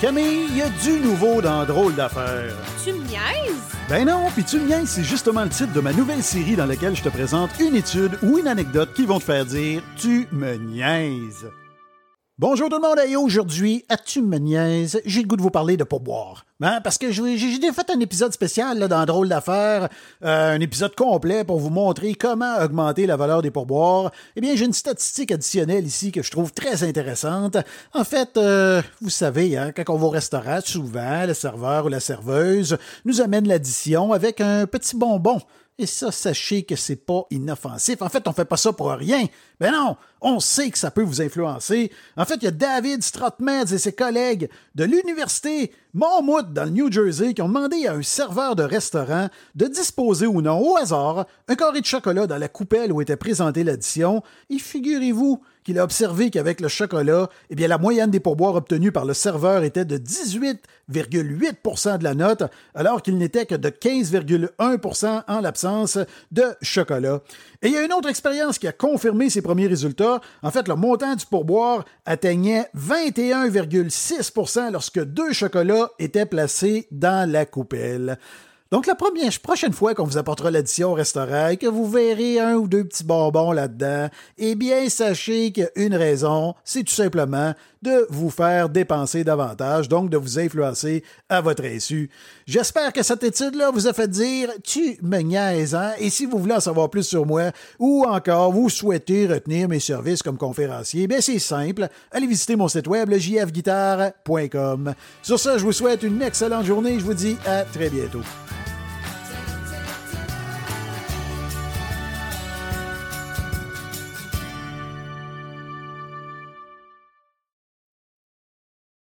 Camille, il y a du nouveau dans Drôle d'affaires. Tu me niaises? Ben non, puis tu me niaises, c'est justement le titre de ma nouvelle série dans laquelle je te présente une étude ou une anecdote qui vont te faire dire Tu me niaises. Bonjour tout le monde, et aujourd'hui, à Tu me niaises, j'ai le goût de vous parler de pourboire. Hein, parce que j'ai déjà fait un épisode spécial là, dans Drôle d'affaires, euh, un épisode complet pour vous montrer comment augmenter la valeur des pourboires. Eh bien, j'ai une statistique additionnelle ici que je trouve très intéressante. En fait, euh, vous savez, hein, quand on va au restaurant, souvent, le serveur ou la serveuse nous amène l'addition avec un petit bonbon. Et ça, sachez que c'est pas inoffensif. En fait, on fait pas ça pour rien. Ben non, on sait que ça peut vous influencer. En fait, il y a David Strotmans et ses collègues de l'université Monmouth dans le New Jersey qui ont demandé à un serveur de restaurant de disposer ou non au hasard un carré de chocolat dans la coupelle où était présentée l'addition. Et figurez-vous qu'il a observé qu'avec le chocolat, eh la moyenne des pourboires obtenus par le serveur était de 18,8% de la note, alors qu'il n'était que de 15,1% en l'absence de chocolat. Et il y a une autre expérience qui a confirmé ces premiers résultats. En fait, le montant du pourboire atteignait 21,6% lorsque deux chocolats étaient placés dans la coupelle. Donc, la prochaine fois qu'on vous apportera l'addition au restaurant et que vous verrez un ou deux petits bonbons là-dedans, eh bien, sachez qu'il y a une raison, c'est tout simplement de vous faire dépenser davantage, donc de vous influencer à votre insu. J'espère que cette étude-là vous a fait dire tu me niaises, hein? Et si vous voulez en savoir plus sur moi ou encore vous souhaitez retenir mes services comme conférencier, bien c'est simple, allez visiter mon site web, le jfguitar.com. Sur ça, je vous souhaite une excellente journée, je vous dis à très bientôt.